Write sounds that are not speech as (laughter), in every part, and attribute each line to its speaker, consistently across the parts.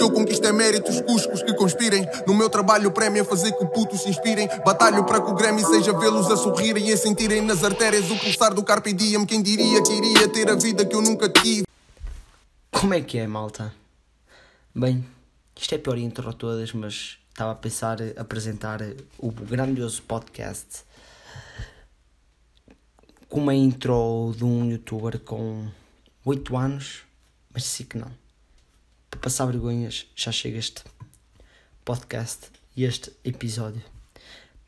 Speaker 1: que eu conquisto é méritos, cuscos que conspirem. No meu trabalho, o prémio é fazer que o puto se inspirem. Batalho para que o Grammy seja vê-los a sorrirem e a sentirem nas artérias o pulsar do Carpe Diem. Quem diria que iria ter a vida que eu nunca tive?
Speaker 2: Como é que é, malta? Bem, isto é a pior intro de todas, mas estava a pensar apresentar o grandioso podcast com uma intro de um youtuber com 8 anos, mas sim que não. Para passar vergonhas, já chega este podcast e este episódio,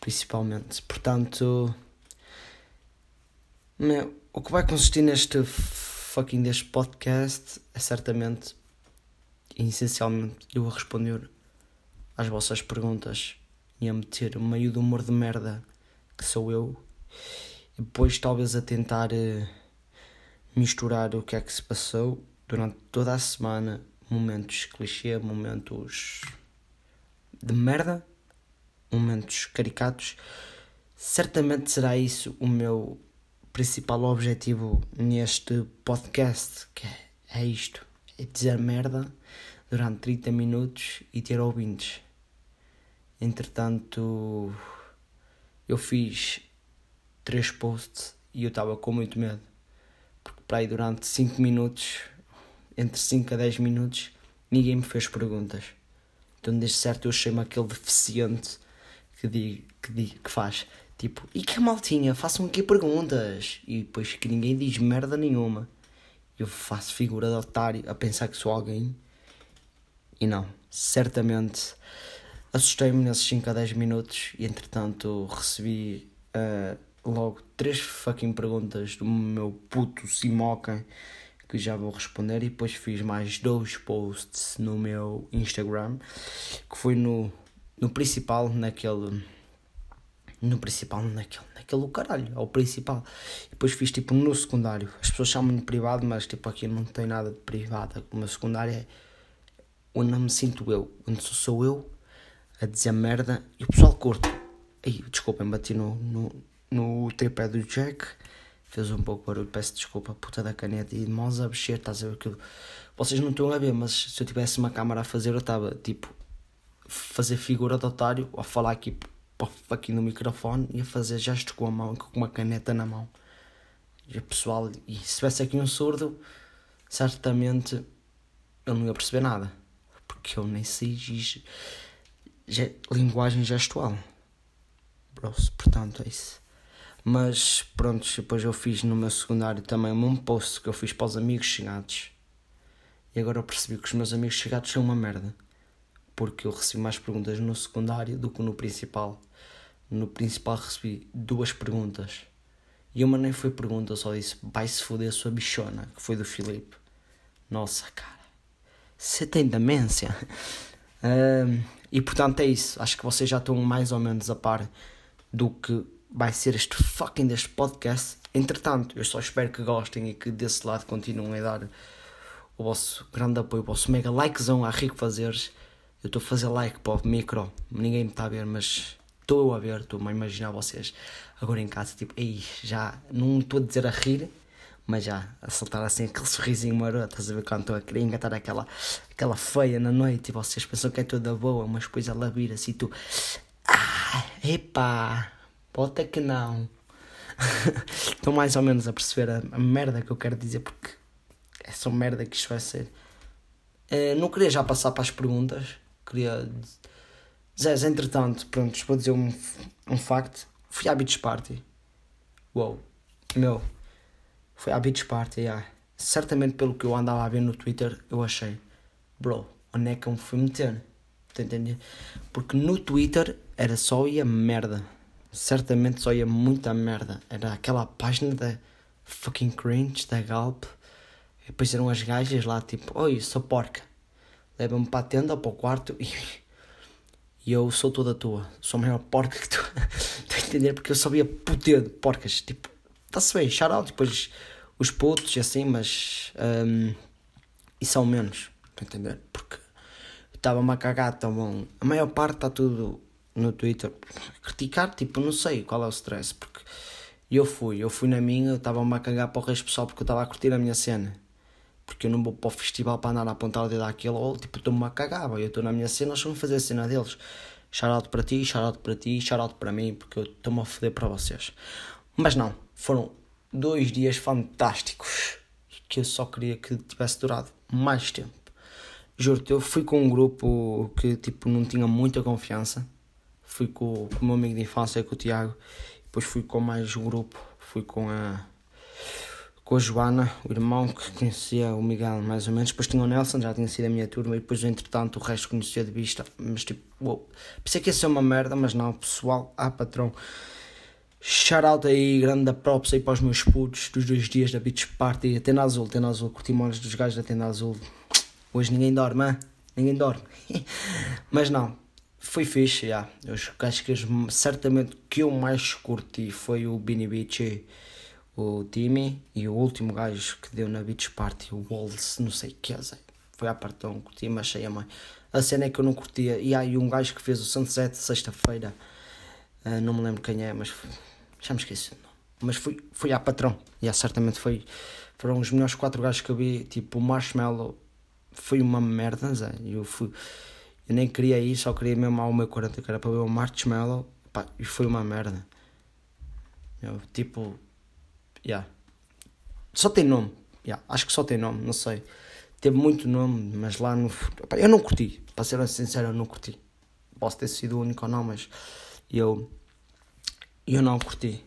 Speaker 2: principalmente. Portanto, meu, o que vai consistir neste fucking deste podcast é certamente e essencialmente eu a responder às vossas perguntas e a meter o meio do humor de merda que sou eu e depois talvez a tentar uh, misturar o que é que se passou durante toda a semana momentos clichê, momentos de merda, momentos caricatos. Certamente será isso o meu principal objetivo neste podcast, que é, isto, é dizer merda durante 30 minutos e ter ouvintes. Entretanto, eu fiz três posts e eu estava com muito medo. Porque para aí durante 5 minutos entre 5 a 10 minutos, ninguém me fez perguntas. Então, desde certo, eu chamo aquele deficiente que, que, que faz tipo, e que maltinha, façam aqui perguntas. E depois que ninguém diz merda nenhuma. Eu faço figura de otário a pensar que sou alguém. E não, certamente assustei-me nesses 5 a 10 minutos e entretanto recebi uh, logo três fucking perguntas do meu puto Simoca que já vou responder e depois fiz mais dois posts no meu Instagram que foi no, no principal naquele no principal naquele naquele caralho ao principal. E depois fiz tipo no secundário. As pessoas chamam de privado mas tipo aqui não tem nada de privado. O meu secundário é onde não me sinto eu onde sou, sou eu a dizer merda e o pessoal curte. Ei, desculpem bati no, no, no tripé do Jack fez um pouco de barulho, peço desculpa, puta da caneta e de mãos a mexer, estás a ver aquilo. Vocês não estão a ver, mas se eu tivesse uma câmara a fazer, eu estava tipo, fazer figura de otário, a falar aqui, aqui no microfone e a fazer gestos com a mão, com uma caneta na mão. E pessoal, e se tivesse aqui um surdo, certamente ele não ia perceber nada, porque eu nem sei ge, linguagem gestual. Bros, portanto é isso. Mas pronto, depois eu fiz no meu secundário também um post que eu fiz para os amigos chegados. E agora eu percebi que os meus amigos chegados são uma merda. Porque eu recebi mais perguntas no secundário do que no principal. No principal recebi duas perguntas. E uma nem foi pergunta, só disse vai-se foder sua bichona, que foi do Filipe. Nossa, cara. Você tem demência? (laughs) Um, e portanto é isso. Acho que vocês já estão mais ou menos a par do que vai ser este fucking deste podcast. Entretanto, eu só espero que gostem e que desse lado continuem a dar o vosso grande apoio, o vosso mega likezão a Rico Fazeres. Eu estou a fazer like para o micro, ninguém me está a ver, mas estou a ver, estou a imaginar vocês agora em casa, tipo, ei, já não estou a dizer a rir, mas já a soltar assim aquele sorrisinho maroto, estás a ver quando estou a querer engatar aquela, aquela feia na noite e vocês pensam que é toda boa, mas depois ela vira assim, tu, ah, epá, Pode que não. (laughs) Estou mais ou menos a perceber a, a, merda que eu quero dizer, porque é só merda que isto vai ser. Uh, não queria já passar para as perguntas. Queria. Zé, entretanto, pronto, vou dizer um, um facto. Fui à Beach Party. Uou. Meu. Fui à Beach Party, yeah. Certamente pelo que eu andava a ver no Twitter, eu achei. Bro, onde é que eu me fui meter? Tá? Porque no Twitter era só ia merda certamente só ia muita merda. Era aquela página da fucking cringe da Galp. E depois eram as gajas lá tipo, oi, sou porca. Leva-me para a tenda ou para o quarto e, (laughs) e eu sou toda tua. Sou a maior porca que tu. Estás (laughs) a entender? Porque eu só via puteiro de porcas. Tipo, está-se bem, shout out. Depois os putos e assim, mas. Um, e são menos. Estás a entender? Porque estava-me a cagar tão bom. A maior parte está tudo no Twitter criticar, tipo, não sei qual é o stress, porque eu fui, eu fui na minha, eu estava-me a cagar para o resto pessoal porque eu estava a curtir a minha cena. Porque eu não vou para o festival para andar a apontar o dedo àquele, ou tipo, estou-me a cagar, eu estou na minha cena, eles vão fazer a cena deles. Shoutout para ti, shoutout para ti, shoutout para mim, porque eu estou-me a foder para vocês. Mas não, foram dois dias fantásticos que eu só queria que tivesse durado mais tempo. Juro-te, eu fui com um grupo que tipo não tinha muita confiança. Fui com, com o meu amigo de infância, com o Tiago. Depois fui com mais um grupo. Fui com a, com a Joana, o irmão que conhecia o Miguel mais ou menos. Depois tinha o Nelson, já tinha sido a minha turma. E depois, entretanto, o resto conhecia de vista. Mas tipo, uou. pensei que ia ser uma merda, mas não, pessoal, ah patrão. Shoutout aí, grande props aí para os meus putos dos dois dias da Beach Party. A Tenda Azul, Tenda Azul, curti dos gajos da Tenda Azul. Hoje ninguém dorme, hein? ninguém dorme. (laughs) Mas não, foi fixe. Yeah. Os que certamente que eu mais curti foi o Bini Beach, o Timmy e o último gajo que deu na Beach Party, o Walls, não sei que é, foi à partão, curti, mas achei a mãe. A cena é que eu não curtia. E há aí um gajo que fez o Sunset sexta-feira, uh, não me lembro quem é, mas já me esqueci. Mas fui, fui à patrão. E yeah, certamente foi. Foram os melhores quatro gajos que eu vi. Tipo, o Marshmallow foi uma merda, Zé. Eu, fui, eu nem queria ir, só queria mesmo ao meu 40 que era para ver o Marshmallow. Pá, e foi uma merda. Eu, tipo. Yeah. Só tem nome. Yeah, acho que só tem nome, não sei. Teve muito nome, mas lá no. Pá, eu não curti. Para ser sincero, eu não curti. Posso ter sido o único ou não, mas eu eu não curti.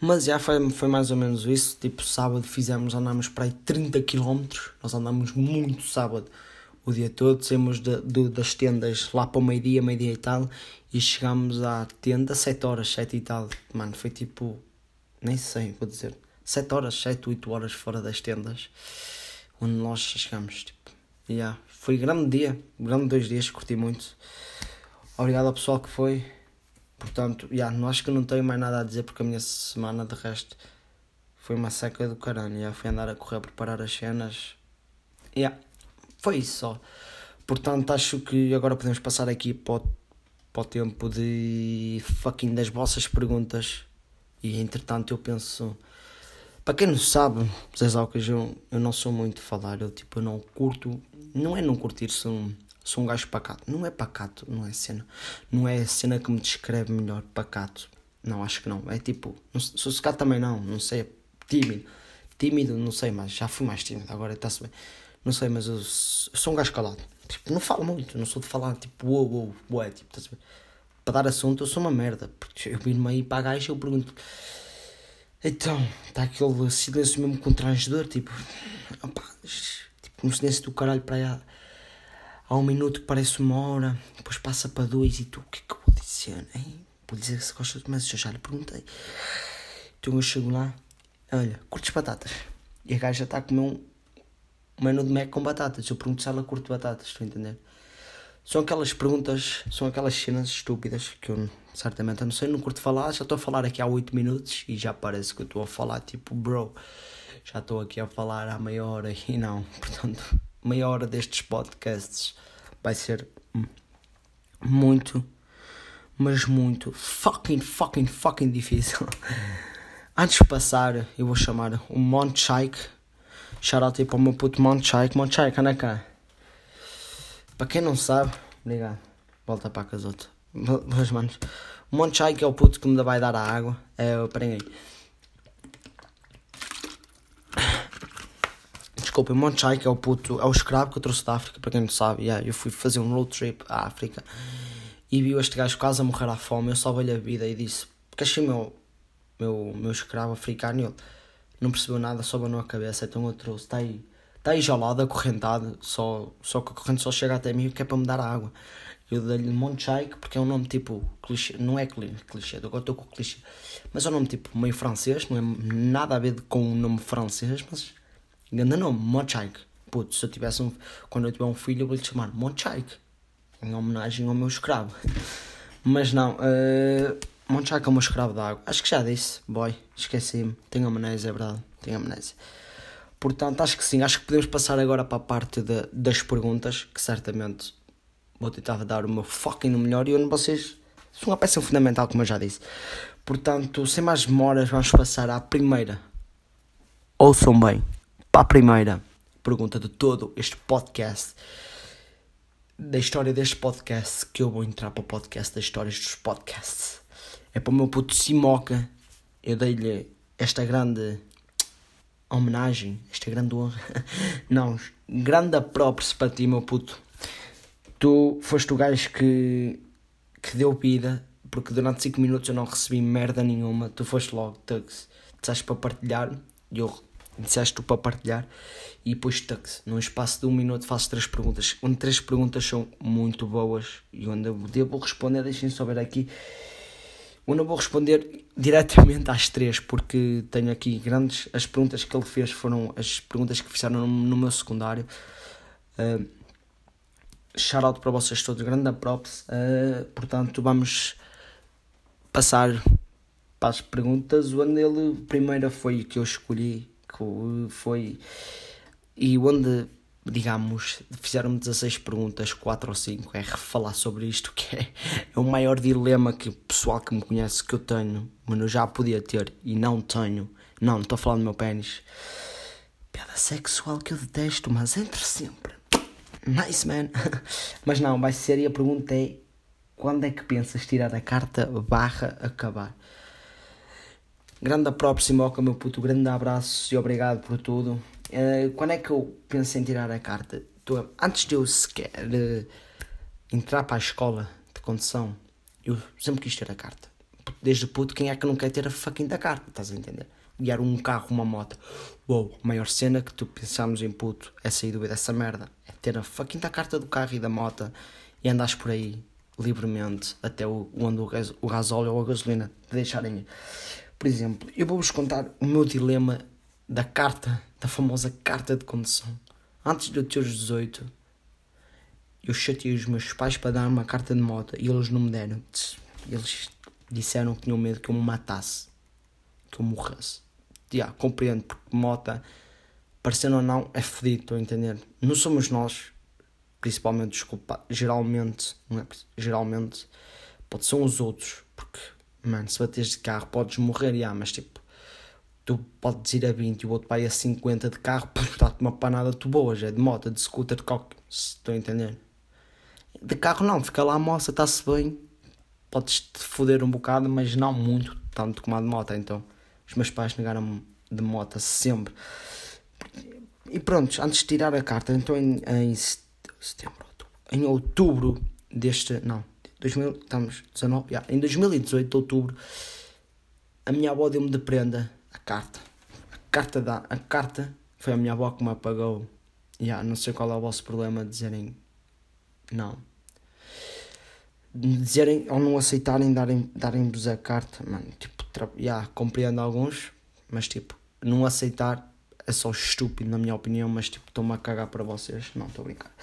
Speaker 2: Mas já foi, foi mais ou menos isso. Tipo, sábado fizemos, andámos para aí 30 km. Nós andámos muito sábado o dia todo. Saímos de, de, das tendas lá para o meio-dia, meio-dia e tal. E chegámos à tenda 7 horas, 7 e tal. Mano, foi tipo. Nem sei, vou dizer. 7 horas, 7, 8 horas fora das tendas. Onde nós chegamos. Tipo, yeah. Foi grande dia, grande dois dias, curti muito. Obrigado ao pessoal que foi. Portanto, yeah, não acho que não tenho mais nada a dizer porque a minha semana de resto foi uma seca do caralho. Yeah, fui andar a correr a preparar as cenas. Yeah, foi isso só. Portanto, acho que agora podemos passar aqui para o, para o tempo de fucking das vossas perguntas. E entretanto eu penso. Para quem não sabe, Zé Zalcas, eu, não sou muito falar. Eu tipo, eu não curto. Não é não curtir, sou sou um gajo pacato. Não é pacato, não é cena. Não é cena que me descreve melhor, pacato. Não, acho que não. É tipo, sossegado também não, não sei, tímido. Tímido, não sei, mas já fui mais tímido, agora está-se bem. Não sei, mas eu, sou um gajo calado. Tipo, não falo muito, não sou de falar tipo, uou, uou, uou, tipo, tá bem? Para dar assunto eu sou uma merda. Porque eu vim-me aí para a gaja e eu pergunto. Então, está aquele silêncio mesmo constrangedor, tipo, opa, tipo, um silêncio do caralho para aí há um minuto que parece uma hora, depois passa para dois e tu, o que é que eu vou dizer? Hein? Vou dizer que se gosta de mas eu já lhe perguntei. Então eu chego lá, olha, curtes batatas? E a gaja está a comer um, um menu de Mac com batatas. Eu pergunto se ela curte batatas, estou a entender? São aquelas perguntas, são aquelas cenas estúpidas que eu certamente eu não sei, não curto falar. Já estou a falar aqui há 8 minutos e já parece que eu estou a falar tipo, bro, já estou aqui a falar há meia hora e não, (laughs) portanto meia hora destes podcasts vai ser muito, mas muito fucking, fucking, fucking difícil. (laughs) Antes de passar, eu vou chamar o Monchike. Shout out aí para o meu puto Monchike. Monchike, anda cá. Para quem não sabe, obrigado. Volta para a casota. Meus manos. O Monchike é o puto que me vai dar a água. É, peraí aí. desculpa, o Monchai, que é o puto, é o escravo que eu trouxe da África, para quem não sabe, yeah, eu fui fazer um road trip à África e vi este gajo quase a morrer à fome, eu salvei-lhe a vida e disse, porque achei meu, meu, meu escravo africano e ele não percebeu nada, só banou a cabeça, então eu trouxe, está aí, está aí gelado, acorrentado, só, só que a corrente só chega até mim, que é para me dar água. Eu dei-lhe Monchai, porque é um nome tipo clichê, não é clichê, agora estou com clichê, mas é um nome tipo meio francês, não é nada a ver com o um nome francês, mas Ganda nome, Mochaik. Putz, se eu tivesse um. Quando eu tiver um filho, eu vou-lhe chamar Mochaik. Em homenagem ao meu escravo. Mas não, uh, Mochaik é meu escravo d'água. Acho que já disse, boy. Esqueci-me. Tenho amnésia, é verdade. Tenho amnésia. Portanto, acho que sim. Acho que podemos passar agora para a parte de, das perguntas, que certamente vou tentar dar o meu fucking no melhor e onde vocês são uma peça fundamental, como eu já disse. Portanto, sem mais demoras, vamos passar à primeira. Ouçam bem para a primeira pergunta de todo este podcast. Da história deste podcast, que eu vou entrar para o podcast das histórias dos podcasts. É para o meu puto Simoca. Eu dei-lhe esta grande homenagem, esta grande honra. (laughs) Não, grande props para ti, meu puto. Tu foste o gajo que, que deu vida, porque durante 5 minutos eu não recebi merda nenhuma. Tu foste logo, Tugs. Disseste para partilhar, e eu disseste tu para partilhar, e depois Tugs. Num espaço de um minuto faço três perguntas. Onde três perguntas são muito boas e onde eu devo responder, deixem só ver aqui. Eu vou responder diretamente às três, porque tenho aqui grandes. As perguntas que ele fez foram as perguntas que fizeram no, meu secundário. Uh, shout out para vocês todos, grande props. Uh, portanto, vamos passar para as perguntas. Onde ele, primeira foi que eu escolhi, que foi. E onde digamos, fizeram-me 16 perguntas, 4 ou 5, é refalar sobre isto, que é, é o maior dilema que o pessoal que me conhece que eu tenho, mas eu já podia ter e não tenho. Não, estou a falar do meu pênis. Piada sexual que eu detesto, mas entre sempre. Nice, man. (laughs) mas não, vai ser e a pergunta é: quando é que pensas tirar a carta barra acabar? Grande próxima, meu puto, grande abraço e obrigado por tudo. Uh, quando é que eu penso em tirar a carta? Antes de eu sequer uh, entrar para a escola de condução, eu sempre quis ter a carta. Desde puto, quem é que não quer ter a fucking da carta? Estás a entender? Guiar um carro, uma moto. Uou, a maior cena que tu pensamos em puto é sair do dessa merda. É ter a fucking da carta do carro e da moto e andares por aí livremente até o, onde o, o gasóleo ou a gasolina te deixarem. Por exemplo, eu vou-vos contar o meu dilema da carta, da famosa carta de condução. Antes de eu ter os 18, eu chateei os meus pais para dar uma carta de moto e eles não me deram. Eles disseram que tinham medo que eu me matasse, que eu morresse. Já, compreendo, porque moto, parecendo ou não, é fedido, estou a entender? Não somos nós, principalmente, desculpa, geralmente, não é? Geralmente, pode ser os outros, porque, mano, se bateres de carro podes morrer, já, mas tipo, tu podes ir a 20 e o outro vai a 50 de carro, dá-te uma panada tu boa, já é de moto, de scooter, de qualquer. Estou a entender? De carro não, fica lá a moça, está-se bem, podes te foder um bocado, mas não muito, tanto como a de moto. Então, os meus pais negaram-me de moto sempre. E pronto, antes de tirar a carta, então em, em setembro, outubro, em outubro deste. Não, 2000, estamos 19, yeah, em 2018, de outubro, a minha avó deu-me de prenda a carta. A carta, da, a carta foi a minha avó que me apagou. Yeah, não sei qual é o vosso problema de dizerem não. Dizerem ou não aceitarem darem-vos darem a carta, mano. Tipo, tra... yeah, compreendo alguns, mas tipo, não aceitar é só estúpido, na minha opinião. Mas tipo, estou-me a cagar para vocês. Não, estou a brincar.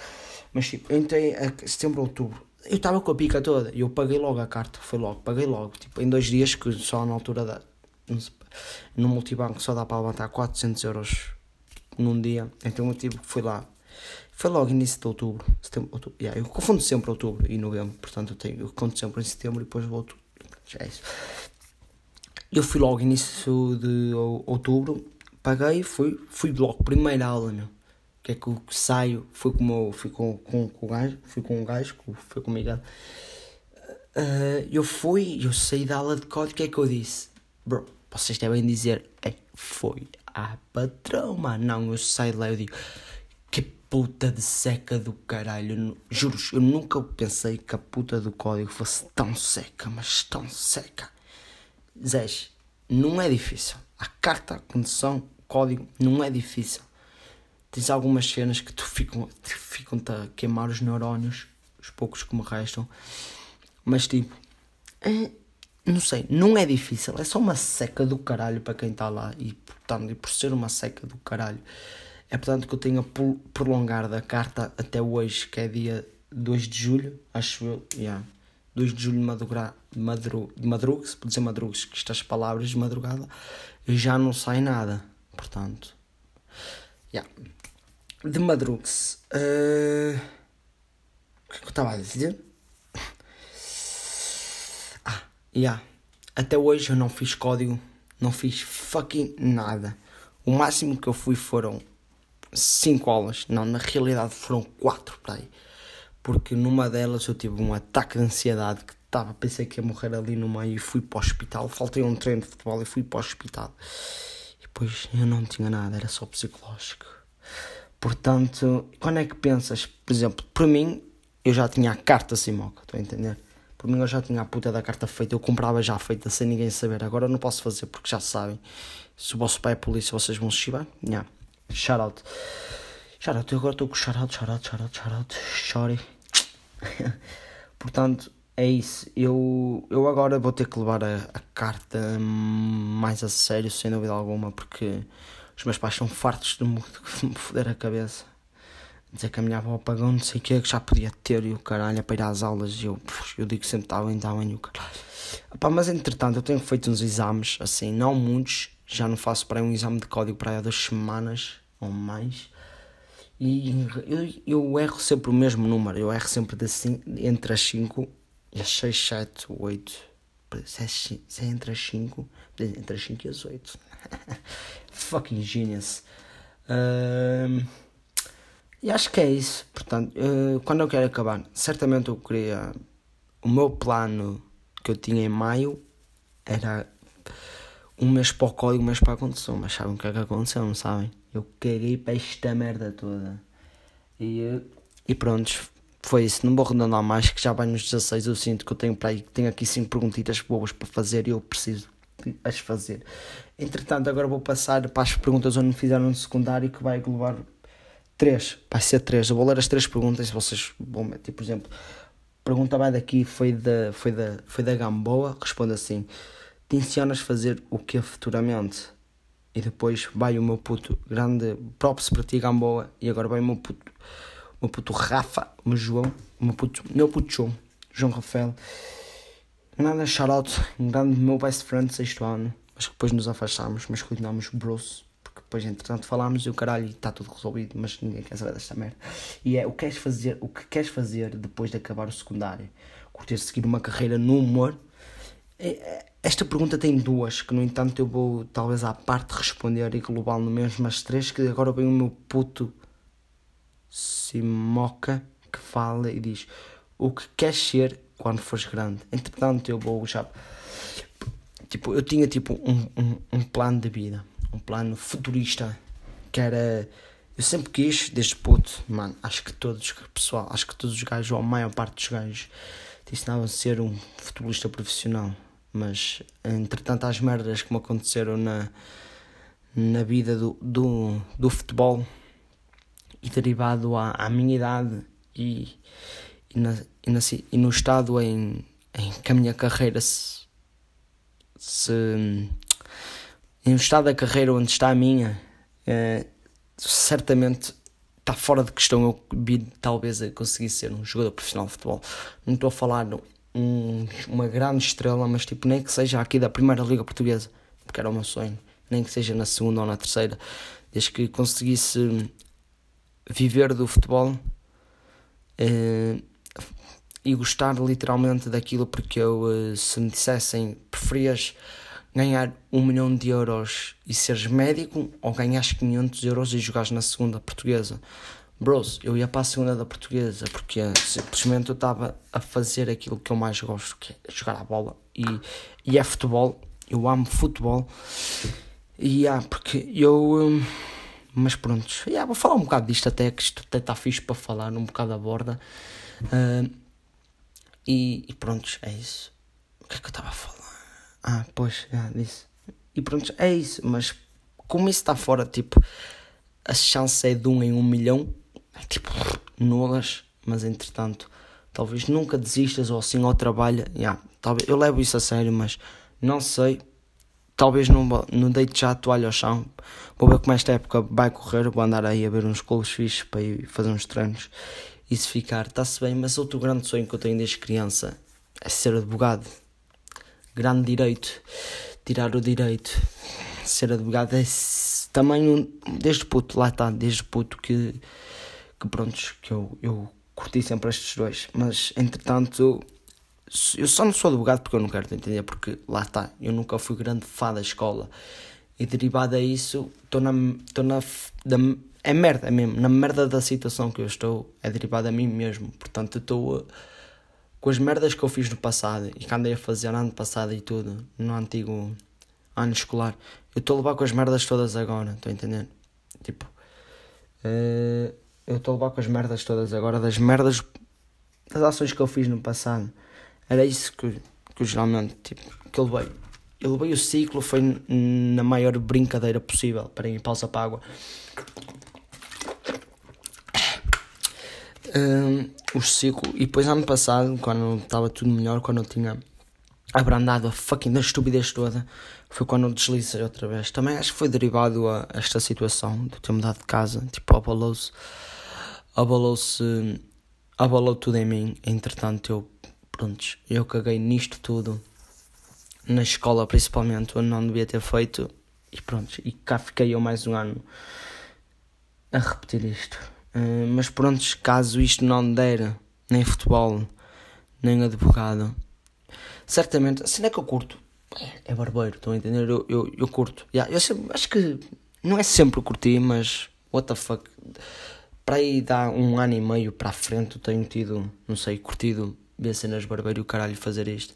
Speaker 2: Mas tipo, entrei a setembro, outubro. Eu estava com a pica toda e eu paguei logo a carta. Foi logo, paguei logo. Tipo, em dois dias, que só na altura da. No multibanco só dá para levantar 400 euros num dia. Então eu tive, fui lá. Foi logo início de outubro. Setembro, outubro. Yeah, eu confundo sempre outubro e novembro. Portanto eu, tenho, eu conto sempre em setembro e depois volto. Já é isso. Eu fui logo início de outubro. Paguei fui, fui logo. Primeira aula, meu. Que é que eu saio. Fui com, fui com, com, com o gajo. Fui com um gajo. Foi. Uh, eu fui, eu saí da aula de código. O que é que eu disse? Bro, vocês devem dizer, é, foi a patrão, mano. Não, eu saio lá eu digo, que puta de seca do caralho. Juro, eu nunca pensei que a puta do código fosse tão seca, mas tão seca. Zés, não é difícil. A carta, a condição, código, não é difícil. Tens algumas cenas que tu ficam, ficam a queimar os neurónios, os poucos que me restam. Mas tipo, é, não sei, não é difícil, é só uma seca do caralho para quem está lá e portanto, e por ser uma seca do caralho, é portanto que eu tenho a prolongar da carta até hoje, que é dia 2 de julho, acho eu, yeah. 2 de julho de, madruga, de, madru, de madruga, se pode dizer madrugas, que estas palavras de madrugada, já não sai nada, portanto, yeah. de madrugas, uh, o que é que eu estava a dizer? Yeah. Até hoje eu não fiz código, não fiz fucking nada. O máximo que eu fui foram cinco aulas. Não, na realidade foram quatro para aí. Porque numa delas eu tive um ataque de ansiedade que estava, pensei que ia morrer ali no meio e fui para o hospital. Faltei um treino de futebol e fui para o hospital. E depois eu não tinha nada, era só psicológico. Portanto, quando é que pensas, por exemplo, para mim, eu já tinha a carta Simoca, estou a entender? Por mim eu já tinha a puta da carta feita, eu comprava já feita sem ninguém saber. Agora não posso fazer porque já sabem. Se o vosso pai é polícia, vocês vão se chivar. Yeah. Shout out. Shout out, eu agora estou com shout out, shout out, shout out, shout out. Sorry. (laughs) Portanto, é isso. Eu, eu agora vou ter que levar a, a carta mais a sério, sem dúvida alguma, porque os meus pais são fartos de de me foder a cabeça dizer que a minha avó pagou não sei o que, que já podia ter e o caralho para ir às aulas e eu, eu digo sempre está bem, está bem o caralho. Epá, mas entretanto eu tenho feito uns exames, assim, não muitos, já não faço para um exame de código para aí há duas semanas ou mais. E eu, eu erro sempre o mesmo número, eu erro sempre de, entre as 5 e as 6, 7, 8. Se é, se é entre as 5, entre as 5 e as 8. (laughs) Fucking genius. Um, e acho que é isso. Portanto, uh, quando eu quero acabar, certamente eu queria. O meu plano que eu tinha em maio era um mês para o código, um mês para a condução. Mas sabem o que é que aconteceu, não sabem? Eu caguei para esta merda toda. E, eh, e pronto, foi isso. Não vou arredondar mais, que já vai nos 16. Eu sinto que eu tenho para aí, tenho aqui 5 perguntitas boas para fazer e eu preciso as fazer. Entretanto, agora vou passar para as perguntas onde me fizeram no secundário que vai englobar Três, vai ser três. Eu vou ler as três perguntas e vocês vão meter, por exemplo, pergunta vai daqui foi da, foi da, foi da Gamboa, responde assim: Tencionas fazer o que futuramente? E depois vai o meu puto grande props para ti, Gamboa, e agora vai o meu puto, o meu puto Rafa, o meu João, o meu puto, meu puto João, João Rafael. Um grande shoutout, um grande meu best friend sexto ano, mas que depois nos afastámos, mas continuamos bros depois entretanto falámos e o caralho está tudo resolvido, mas ninguém quer saber desta merda. E é o que queres fazer, o que queres fazer depois de acabar o secundário? Curtir seguir uma carreira no humor? É, é, esta pergunta tem duas, que no entanto eu vou talvez à parte responder e global no mesmo, mas três que agora vem o meu puto Simoca que fala e diz o que queres ser quando fores grande. Entretanto eu vou já. Tipo, eu tinha tipo um, um, um plano de vida um plano futurista que era. Eu sempre quis, desde puto, mano, acho que todos, pessoal, acho que todos os gajos, ou a maior parte dos gajos, te ensinavam a ser um futebolista profissional. Mas, entretanto, as merdas que me aconteceram na, na vida do, do, do futebol e derivado à, à minha idade e, e, na, e, na, e no estado em, em que a minha carreira se, se em um estado da carreira onde está a minha, uh, certamente está fora de questão eu talvez conseguir ser um jogador profissional de futebol. Não estou a falar um, uma grande estrela, mas tipo, nem que seja aqui da primeira liga portuguesa, porque era o meu sonho, nem que seja na segunda ou na terceira, desde que conseguisse viver do futebol uh, e gostar literalmente daquilo, porque eu, uh, se me dissessem preferias ganhar um milhão de euros e seres médico ou ganhas 500 euros e jogares na segunda portuguesa. Bros, eu ia para a segunda da portuguesa porque simplesmente eu estava a fazer aquilo que eu mais gosto, que é jogar a bola. E, e é futebol, eu amo futebol. E yeah, porque eu. Hum, mas pronto, yeah, vou falar um bocado disto até, que isto até está fixe para falar, um bocado a borda. Uh, e, e pronto, é isso. O que é que eu estava a falar? Ah, pois, já disse. E pronto, é isso. Mas como isso está fora, tipo, a chance é de um em um milhão, é tipo, nulas. Mas entretanto, talvez nunca desistas ou assim ao trabalho. Yeah, talvez, eu levo isso a sério, mas não sei. Talvez não, não deite já a toalha ao chão. Vou ver como esta época vai correr. Vou andar aí a ver uns clubes fixos para ir fazer uns treinos. E se ficar, está-se bem. Mas outro grande sonho que eu tenho desde criança é ser advogado grande direito, tirar o direito, ser advogado é também um, desde puto, lá está, desde puto que, que prontos, que eu, eu curti sempre estes dois, mas entretanto eu só não sou advogado porque eu não quero te entender, porque lá está, eu nunca fui grande fã da escola. E derivado a isso, estou na, estou na, da, é merda mesmo. Na merda da situação que eu estou, é derivado a mim mesmo. Portanto, estou com as merdas que eu fiz no passado e que andei a fazer no ano passado e tudo, no antigo ano escolar. Eu estou a levar com as merdas todas agora, estou a entender? Tipo, uh, eu estou a levar com as merdas todas agora, das merdas, das ações que eu fiz no passado. Era isso que, que eu geralmente, tipo, que eu levei. Eu levei o ciclo, foi na maior brincadeira possível. Para ir, pausa para a água. Uh, o ciclo, e depois ano passado, quando estava tudo melhor, quando eu tinha abrandado a fucking da estupidez toda, foi quando eu deslizei outra vez. Também acho que foi derivado a esta situação de ter mudado de casa, tipo, abalou-se, abalou-se, abalou tudo em mim. Entretanto, eu, pronto, eu caguei nisto tudo, na escola principalmente, onde não devia ter feito, e pronto, e cá fiquei eu mais um ano a repetir isto. Uh, mas pronto, caso isto não der, nem futebol, nem advogado, certamente, assim é que eu curto é barbeiro, estão a entender? Eu, eu, eu curto. Yeah, eu sempre, acho que não é sempre curti, mas what the fuck. Para aí dá um ano e meio para a frente, eu tenho tido, não sei, curtido ver cenas barbeiro e o caralho fazer isto.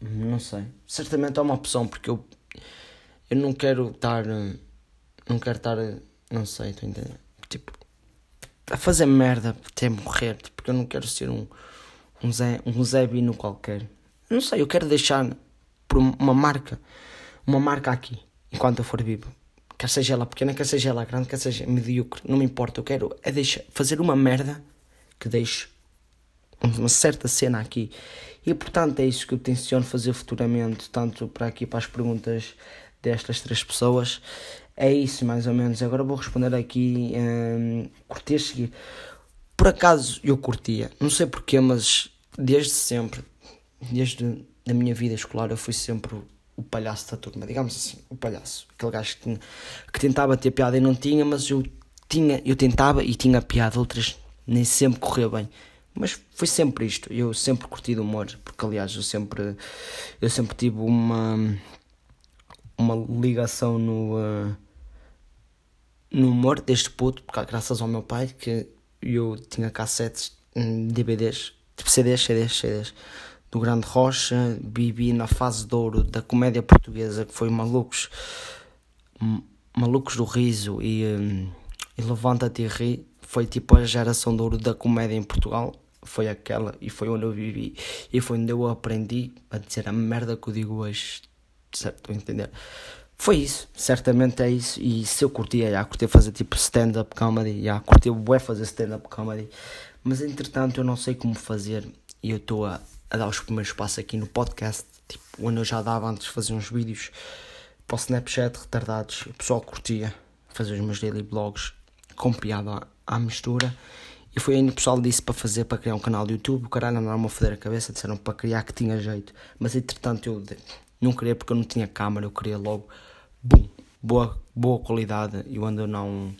Speaker 2: Não sei. Certamente é uma opção, porque eu, eu não quero estar. Não quero estar. Não sei, estou a entender? Tipo, a fazer merda até morrer, porque eu não quero ser um, um Zé, um Zé Bino qualquer. Não sei, eu quero deixar por uma marca, uma marca aqui, enquanto eu for vivo. Quer seja ela pequena, quer seja ela grande, quer seja medíocre, não me importa. Eu quero é deixar, fazer uma merda que deixe uma certa cena aqui. E portanto é isso que eu tenciono fazer futuramente, tanto para aqui para as perguntas destas três pessoas. É isso mais ou menos. Agora vou responder aqui. Hum, curti seguir. Por acaso eu curtia, não sei porquê, mas desde sempre, desde na minha vida escolar eu fui sempre o palhaço da turma, digamos assim, o palhaço. Aquele gajo que, que tentava ter piada e não tinha, mas eu tinha, eu tentava e tinha piada, outras nem sempre corria bem. Mas foi sempre isto, eu sempre curti do humor, porque aliás eu sempre, eu sempre tive uma, uma ligação no, uh, no humor deste puto, porque graças ao meu pai que eu tinha cassetes, DVDs, tipo CDs, CDs, CDs do Grande Rocha, Bibi na fase de ouro da comédia portuguesa, que foi Malucos, Malucos do Riso e, um, e Levanta-te e Ri, foi tipo a geração de ouro da comédia em Portugal, foi aquela e foi onde eu vivi e foi onde eu aprendi a dizer a merda que eu digo hoje, certo? Entender? Foi isso, certamente é isso. E se eu curtia, já curtia fazer tipo stand-up comedy, já curtia bué fazer stand-up comedy, mas entretanto eu não sei como fazer e eu estou a a dar os primeiros passos aqui no podcast, tipo, onde eu já dava antes de fazer uns vídeos para o Snapchat retardados, o pessoal curtia fazer os meus daily blogs com piada à mistura. E foi que o pessoal disse para fazer, para criar um canal de YouTube. O caralho andaram-me a foder a cabeça, disseram para criar que tinha jeito. Mas entretanto eu não queria porque eu não tinha câmera, eu queria logo, boa, boa qualidade. E quando eu não,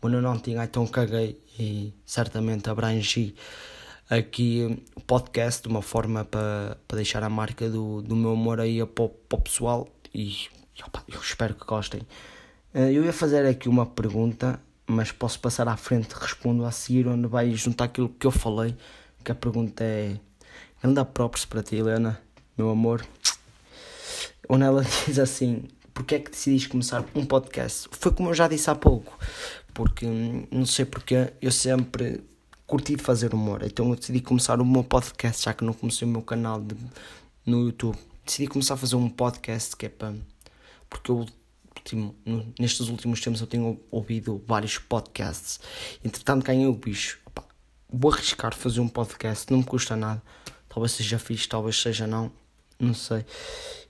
Speaker 2: quando eu não tinha, então caguei e certamente abrangi aqui o podcast de uma forma para, para deixar a marca do, do meu amor aí para o, pessoal e opa, eu espero que gostem. Eh, eu ia fazer aqui uma pergunta, mas posso passar à frente respondo a seguir, onde vai juntar aquilo que eu falei. Que a pergunta é: Anda próprios para ti, Helena, meu amor. Onde ela (laughs) diz assim: Porquê é que decidiste começar um podcast? Foi como eu já disse há pouco, porque hum, não sei porque eu sempre curti fazer humor. Então eu decidi começar o meu podcast, já que não comecei o meu canal de, no YouTube. Decidi começar a fazer um podcast que é para. Porque eu, último, nestes últimos tempos eu tenho ouvido vários podcasts. Entretanto, ganhei o bicho. Opa, vou arriscar fazer um podcast, não me custa nada. Talvez seja fixe, talvez seja não. Não sei.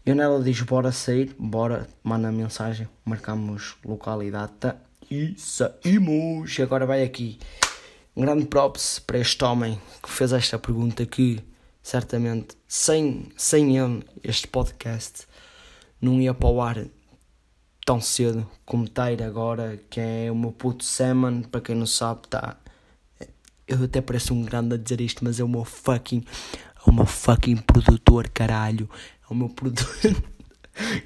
Speaker 2: E nela diz: bora sair, bora, manda mensagem, marcamos local e data e saímos. E agora vai aqui. Um grande props para este homem que fez esta pergunta que certamente sem, sem ele este podcast não ia para o ar tão cedo como está agora, que é o meu puto Salmon, para quem não sabe, tá. Eu até pareço um grande a dizer isto, mas é o meu fucking. É o meu fucking produtor, caralho. É o meu produtor. (laughs)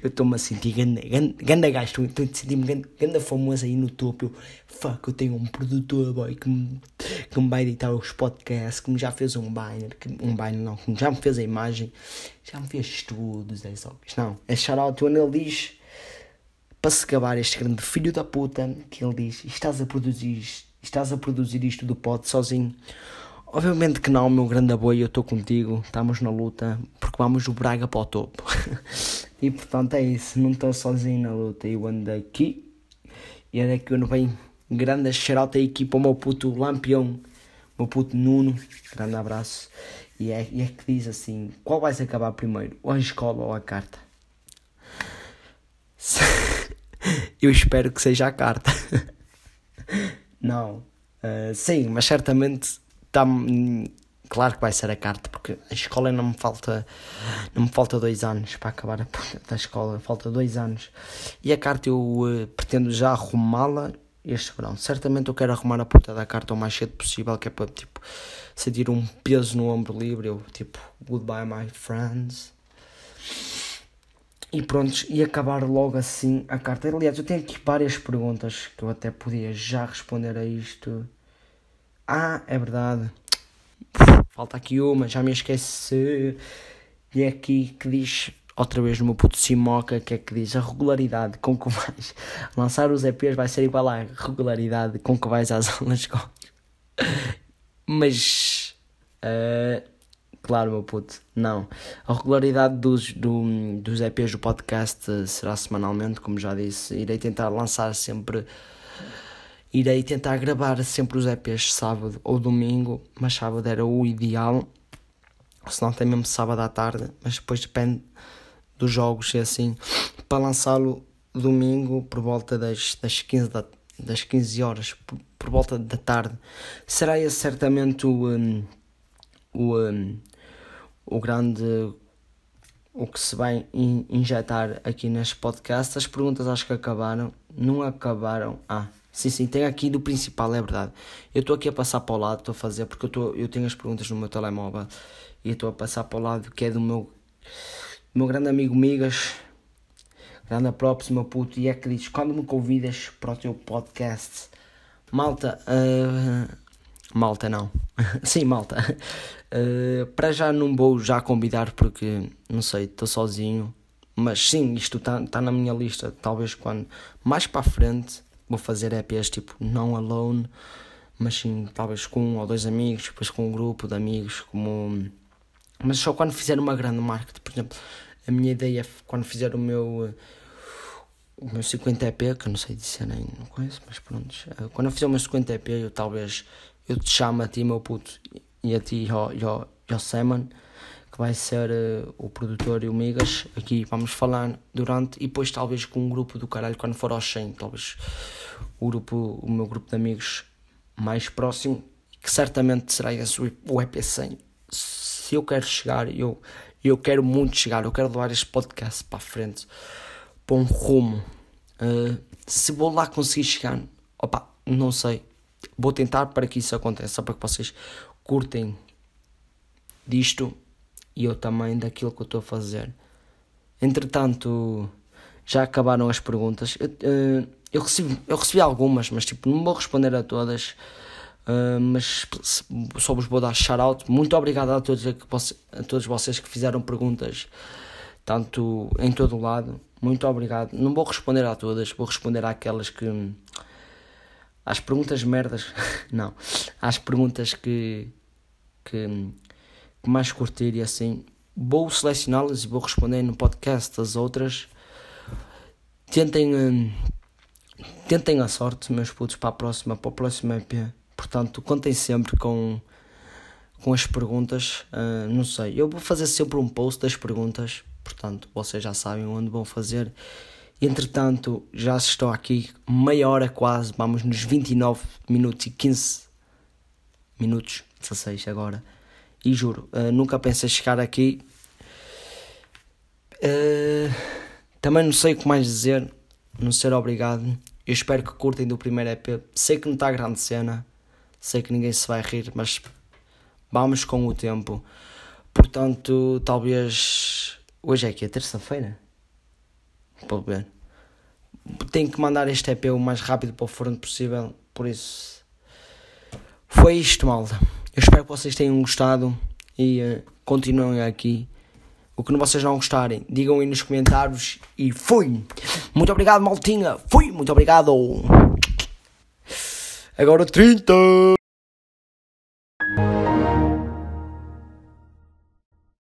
Speaker 2: Eu estou-me a sentir ganda, ganda, gajo, estou a sentir-me ganda, ganda famoso aí no topo. Eu, fuck, eu tenho um produtor, boy, que me, que me vai editar os podcasts, que me já fez um banner, que, um banner não, que já me fez a imagem, já me fez estudos, é só. Não, é shout-out onde ele diz, para se acabar este grande filho da puta, que ele diz, estás a produzir, estás a produzir isto do pod sozinho. Obviamente que não, meu grande aboio, eu estou contigo, estamos na luta, porque vamos do Braga para o topo. (laughs) e portanto é isso, não estou sozinho na luta, eu ando aqui, e é daqui onde vem grande xerota equipa, o meu puto Lampião, o meu puto Nuno, grande abraço. E é, e é que diz assim: qual vais acabar primeiro, ou a escola ou a carta? (laughs) eu espero que seja a carta. (laughs) não, uh, sim, mas certamente tá, claro que vai ser a carta, porque a escola não me falta, não me falta dois anos para acabar a da escola, falta dois anos. E a carta eu uh, pretendo já arrumá-la este verão. Certamente eu quero arrumar a puta da carta o mais cedo possível, que é para tipo sentir um peso no ombro livre, eu tipo goodbye my friends. E pronto, e acabar logo assim a carta. Aliás, eu tenho aqui várias perguntas que eu até podia já responder a isto. Ah, é verdade. Falta aqui uma, já me esqueci. E é aqui que diz outra vez no meu puto Simoca, que é que diz a regularidade com que vais lançar os EPs vai ser igual à regularidade com que vais às (laughs) aulas de Mas, uh, claro, meu puto, não. A regularidade dos, do, dos EPs do podcast será semanalmente, como já disse. Irei tentar lançar sempre. Irei tentar gravar sempre os EPs sábado ou domingo, mas sábado era o ideal. Se não, tem mesmo sábado à tarde, mas depois depende dos jogos e assim, para lançá-lo domingo por volta das, das, 15, da, das 15 horas, por, por volta da tarde. Será esse certamente o, um, o, um, o grande o que se vai in, injetar aqui neste podcast. As perguntas acho que acabaram. Não acabaram. Ah, sim, sim, tem aqui do principal, é verdade. Eu estou aqui a passar para o lado, estou a fazer, porque eu, tô, eu tenho as perguntas no meu telemóvel e estou a passar para o lado que é do meu meu grande amigo Migas, grande props, meu puto, e é que diz: quando me convidas para o teu podcast, malta, uh, malta não, (laughs) sim, malta, uh, para já não vou já convidar porque não sei, estou sozinho, mas sim, isto está tá na minha lista. Talvez quando mais para a frente vou fazer EPs tipo não alone, mas sim, talvez com um ou dois amigos, depois com um grupo de amigos, como mas só quando fizer uma grande marca, por exemplo, a minha ideia é quando fizer o meu o meu 50 EP, que eu não sei dizer nem não conheço, mas pronto, eh, quando eu fizer o meu 50 EP, eu talvez eu te chamo a ti, meu puto, e a ti ao, e ao Simon, vai ser uh, o produtor e o Migas, aqui vamos falar durante, e depois talvez com um grupo do caralho, quando for aos 100, talvez o grupo, o meu grupo de amigos mais próximo, que certamente será esse o EP 100 se eu quero chegar, eu, eu quero muito chegar, eu quero levar este podcast para a frente, para um rumo. Uh, se vou lá conseguir chegar, opa, não sei. Vou tentar para que isso aconteça, para que vocês curtem disto e eu também daquilo que eu estou a fazer. Entretanto, já acabaram as perguntas. Eu, uh, eu, recebi, eu recebi algumas, mas tipo, não vou responder a todas. Uh, mas só vos vou dar shout-out. Muito obrigado a todos, a todos vocês que fizeram perguntas, tanto em todo o lado. Muito obrigado. Não vou responder a todas, vou responder àquelas que. às perguntas merdas. (laughs) Não. Às perguntas que. que, mais curtir e assim. Vou selecioná-las e vou responder no podcast. As outras. Tentem. Hum, tentem a sorte, meus putos, para a próxima, para o próximo EP Portanto, contem sempre com, com as perguntas. Uh, não sei, eu vou fazer sempre um post das perguntas. Portanto, vocês já sabem onde vão fazer. Entretanto, já estou aqui meia hora quase. Vamos nos 29 minutos e 15 minutos, 16 agora. E juro, uh, nunca pensei chegar aqui. Uh, também não sei o que mais dizer. Não ser obrigado. Eu espero que curtem do primeiro EP. Sei que não está grande cena. Sei que ninguém se vai rir, mas vamos com o tempo. Portanto, talvez. Hoje é que é terça-feira? para ver. Tenho que mandar este EP o mais rápido para o forno possível, por isso. Foi isto, malta. Eu espero que vocês tenham gostado e uh, continuem aqui. O que vocês não gostarem, digam aí nos comentários e fui! Muito obrigado, maltinha! Fui! Muito obrigado! Agora 30!